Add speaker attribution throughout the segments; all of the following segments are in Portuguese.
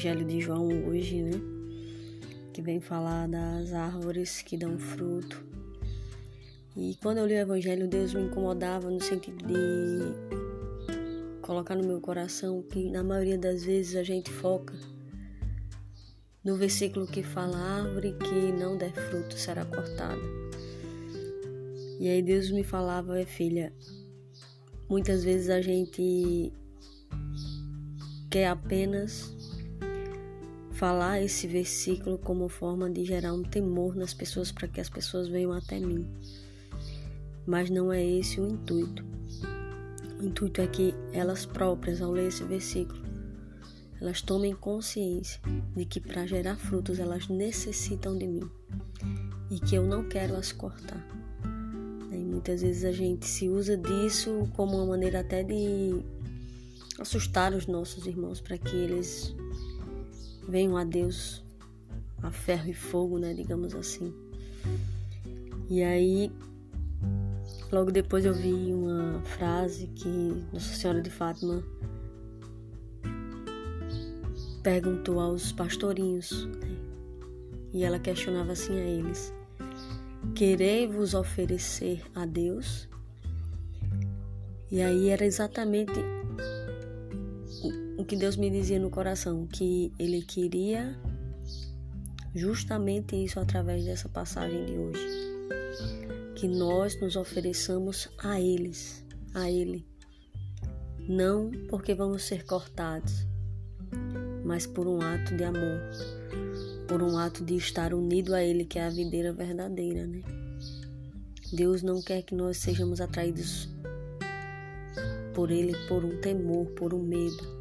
Speaker 1: Evangelho de João hoje, né? Que vem falar das árvores que dão fruto. E quando eu li o Evangelho, Deus me incomodava no sentido de colocar no meu coração que na maioria das vezes a gente foca no versículo que fala: árvore que não der fruto será cortada. E aí Deus me falava, filha, muitas vezes a gente quer apenas falar esse versículo como forma de gerar um temor nas pessoas para que as pessoas venham até mim. Mas não é esse o intuito. O intuito é que elas próprias, ao ler esse versículo, elas tomem consciência de que para gerar frutos elas necessitam de mim e que eu não quero as cortar. E muitas vezes a gente se usa disso como uma maneira até de assustar os nossos irmãos para que eles venham a Deus a ferro e fogo, né, digamos assim. E aí, logo depois eu vi uma frase que Nossa Senhora de Fátima perguntou aos pastorinhos, né? e ela questionava assim a eles: Querei vos oferecer a Deus? E aí era exatamente o que Deus me dizia no coração, que Ele queria justamente isso através dessa passagem de hoje. Que nós nos ofereçamos a eles, a Ele. Não porque vamos ser cortados, mas por um ato de amor, por um ato de estar unido a Ele, que é a videira verdadeira, né? Deus não quer que nós sejamos atraídos por Ele por um temor, por um medo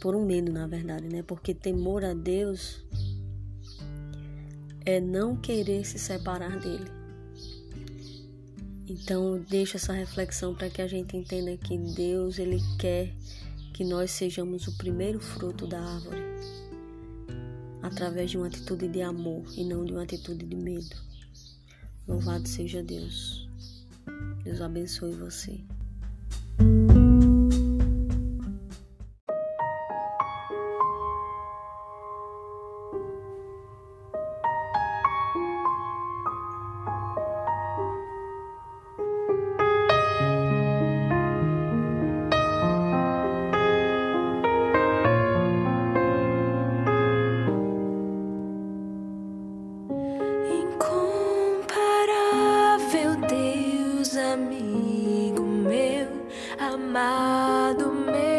Speaker 1: por um medo, na verdade, né? Porque temor a Deus é não querer se separar dele. Então, eu deixo essa reflexão para que a gente entenda que Deus, ele quer que nós sejamos o primeiro fruto da árvore, através de uma atitude de amor e não de uma atitude de medo. Louvado seja Deus. Deus abençoe você. do meu.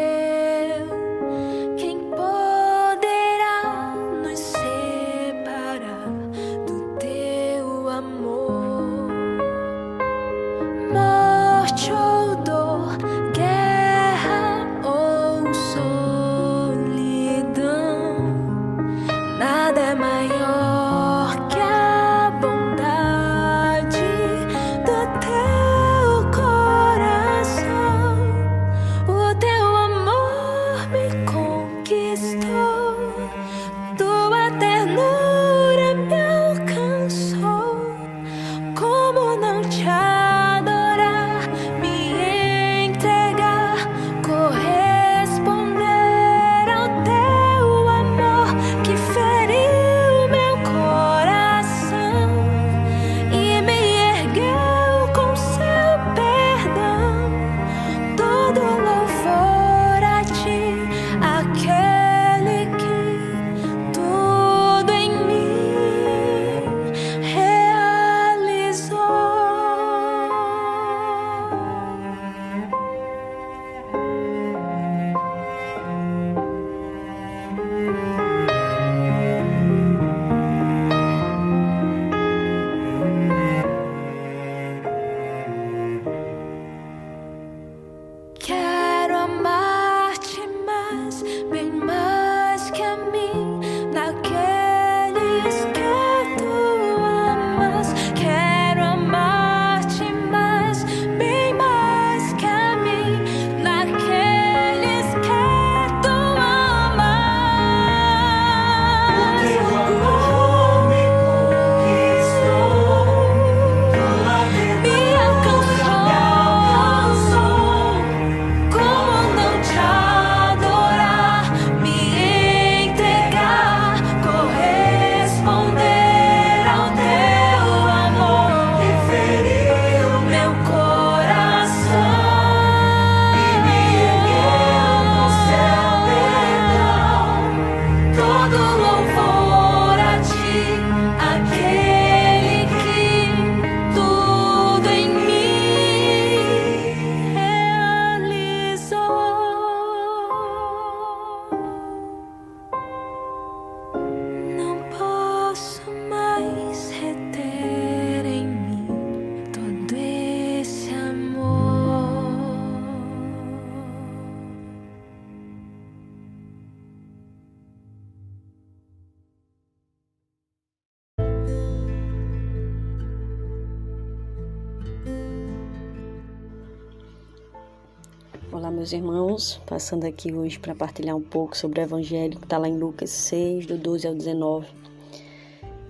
Speaker 1: Olá, meus irmãos, passando aqui hoje para partilhar um pouco sobre o Evangelho que está lá em Lucas 6, do 12 ao 19.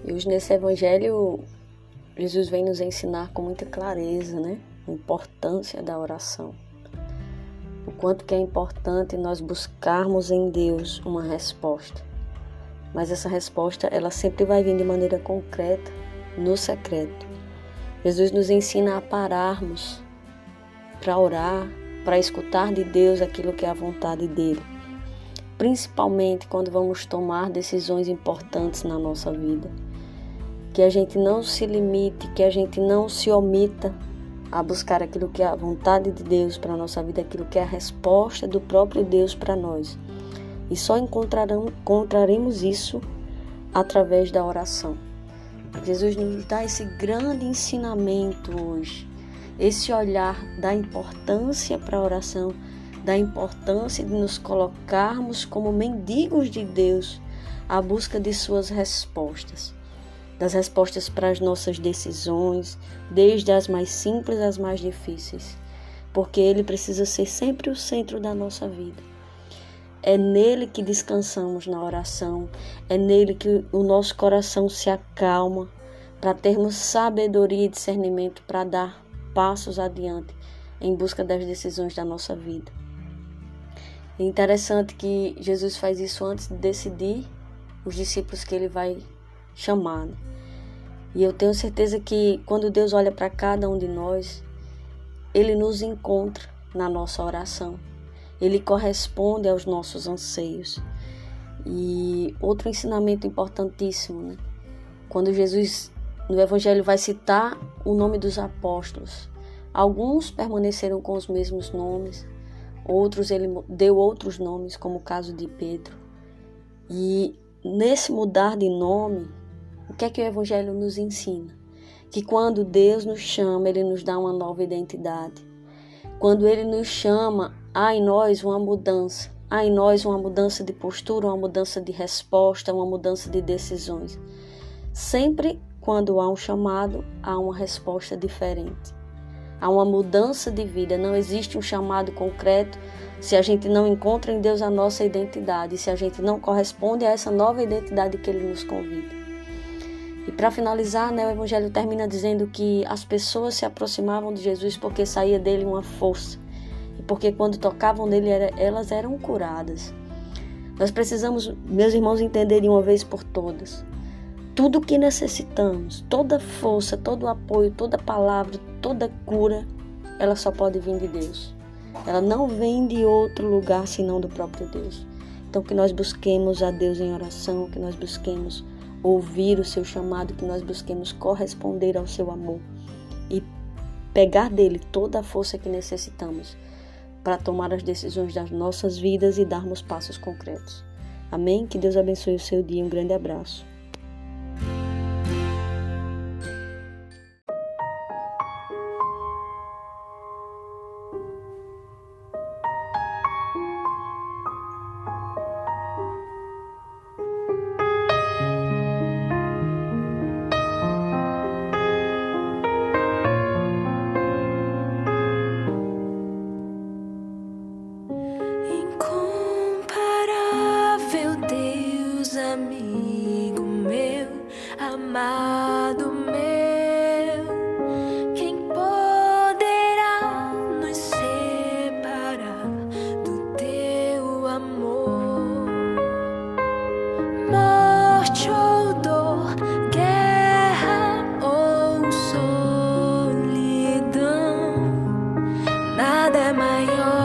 Speaker 1: E hoje nesse Evangelho, Jesus vem nos ensinar com muita clareza, né? A importância da oração. O quanto que é importante nós buscarmos em Deus uma resposta. Mas essa resposta, ela sempre vai vir de maneira concreta, no secreto. Jesus nos ensina a pararmos para orar, para escutar de Deus aquilo que é a vontade dele. Principalmente quando vamos tomar decisões importantes na nossa vida. Que a gente não se limite, que a gente não se omita a buscar aquilo que é a vontade de Deus para a nossa vida, aquilo que é a resposta do próprio Deus para nós. E só encontraremos isso através da oração. Jesus nos dá esse grande ensinamento hoje esse olhar da importância para a oração, da importância de nos colocarmos como mendigos de Deus à busca de suas respostas, das respostas para as nossas decisões, desde as mais simples às mais difíceis, porque Ele precisa ser sempre o centro da nossa vida. É nele que descansamos na oração, é nele que o nosso coração se acalma para termos sabedoria e discernimento para dar passos adiante em busca das decisões da nossa vida. É interessante que Jesus faz isso antes de decidir os discípulos que ele vai chamar. Né? E eu tenho certeza que quando Deus olha para cada um de nós, ele nos encontra na nossa oração. Ele corresponde aos nossos anseios. E outro ensinamento importantíssimo, né? Quando Jesus no Evangelho vai citar o nome dos apóstolos. Alguns permaneceram com os mesmos nomes, outros ele deu outros nomes, como o caso de Pedro. E nesse mudar de nome, o que é que o Evangelho nos ensina? Que quando Deus nos chama, Ele nos dá uma nova identidade. Quando Ele nos chama, há em nós uma mudança. Há em nós uma mudança de postura, uma mudança de resposta, uma mudança de decisões. Sempre quando há um chamado, há uma resposta diferente. Há uma mudança de vida, não existe um chamado concreto se a gente não encontra em Deus a nossa identidade, se a gente não corresponde a essa nova identidade que Ele nos convida. E para finalizar, né, o Evangelho termina dizendo que as pessoas se aproximavam de Jesus porque saía dele uma força e porque quando tocavam nele elas eram curadas. Nós precisamos, meus irmãos, entender de uma vez por todas tudo o que necessitamos, toda força, todo apoio, toda palavra, toda cura, ela só pode vir de Deus. Ela não vem de outro lugar senão do próprio Deus. Então que nós busquemos a Deus em oração, que nós busquemos ouvir o seu chamado, que nós busquemos corresponder ao seu amor e pegar dele toda a força que necessitamos para tomar as decisões das nossas vidas e darmos passos concretos. Amém? Que Deus abençoe o seu dia. Um grande abraço. nada own.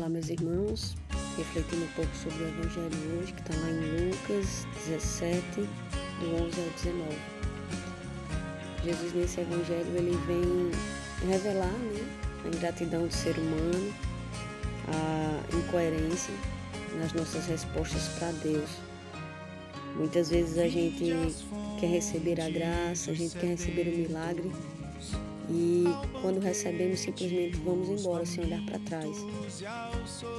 Speaker 1: Olá, meus irmãos, refletindo um pouco sobre o Evangelho hoje, que está lá em Lucas 17, do 11 ao 19. Jesus, nesse Evangelho, ele vem revelar né, a ingratidão do ser humano, a incoerência nas nossas respostas para Deus. Muitas vezes a gente quer receber a graça, a gente quer receber o milagre, e quando recebemos, simplesmente vamos embora sem olhar para trás.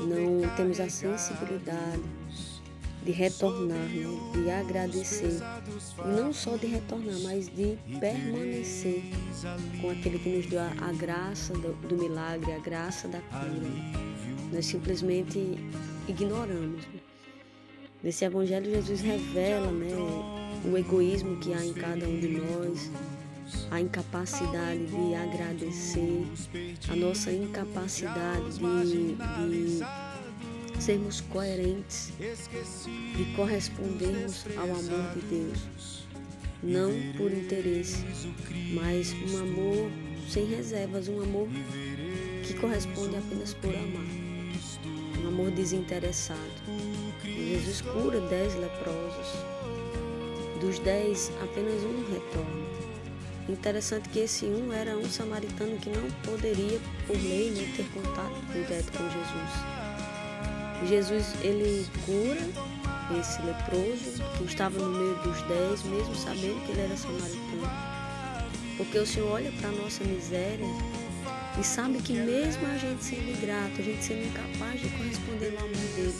Speaker 1: Não temos a sensibilidade de retornar, né? de agradecer. Não só de retornar, mas de permanecer com aquele que nos deu a, graça do, do, milagre, a graça da cura. Nós simplesmente ignoramos. Né? Nesse Evangelho, Jesus revela né, o egoísmo que há em cada um de nós, a incapacidade de agradecer, a nossa incapacidade de, de sermos coerentes, de correspondermos ao amor de Deus. Não por interesse, mas um amor sem reservas, um amor que corresponde apenas por amar. Um amor desinteressado. Jesus cura dez leprosos. Dos dez, apenas um retorna. Interessante que esse um era um samaritano que não poderia, por lei, né, ter contato direto com Jesus. Jesus ele cura esse leproso que estava no meio dos dez, mesmo sabendo que ele era samaritano. Porque o Senhor olha para a nossa miséria e sabe que mesmo a gente sendo ingrato, a gente sendo incapaz de corresponder ao amor dele,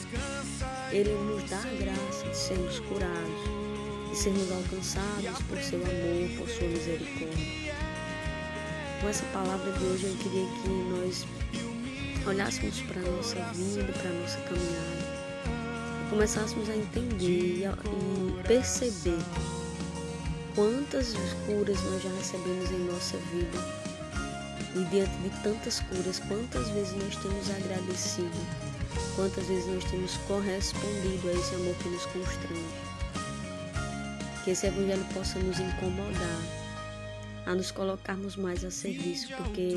Speaker 1: ele nos dá a graça de sermos curados e sermos alcançados por seu amor, por sua misericórdia. Com essa palavra de hoje eu queria que nós olhássemos para a nossa vida, para a nossa caminhada, e começássemos a entender e perceber quantas curas nós já recebemos em nossa vida. E diante de tantas curas, quantas vezes nós temos agradecido, quantas vezes nós temos correspondido a esse amor que nos constrange que esse evangelho possa nos incomodar a nos colocarmos mais a serviço, porque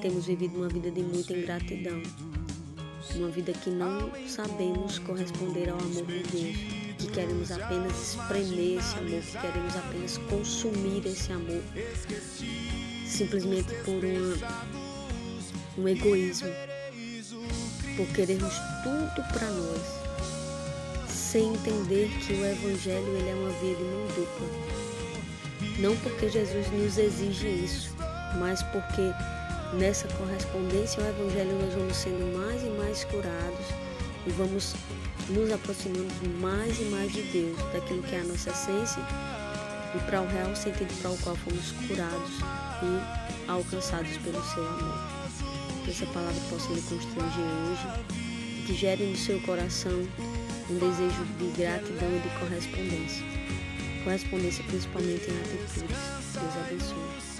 Speaker 1: temos vivido uma vida de muita ingratidão, uma vida que não sabemos corresponder ao amor de Deus, que queremos apenas espremer esse amor, que queremos apenas consumir esse amor, simplesmente por um egoísmo, por querermos tudo para nós sem entender que o Evangelho ele é uma via de mão dupla. Não porque Jesus nos exige isso, mas porque nessa correspondência ao Evangelho nós vamos sendo mais e mais curados e vamos nos aproximando mais e mais de Deus, daquilo que é a nossa essência e para o real sentido para o qual fomos curados e alcançados pelo seu amor. Que essa palavra possa lhe constranger hoje, que gere no seu coração um desejo de gratidão e de correspondência. Correspondência principalmente em atitudes. Deus abençoe.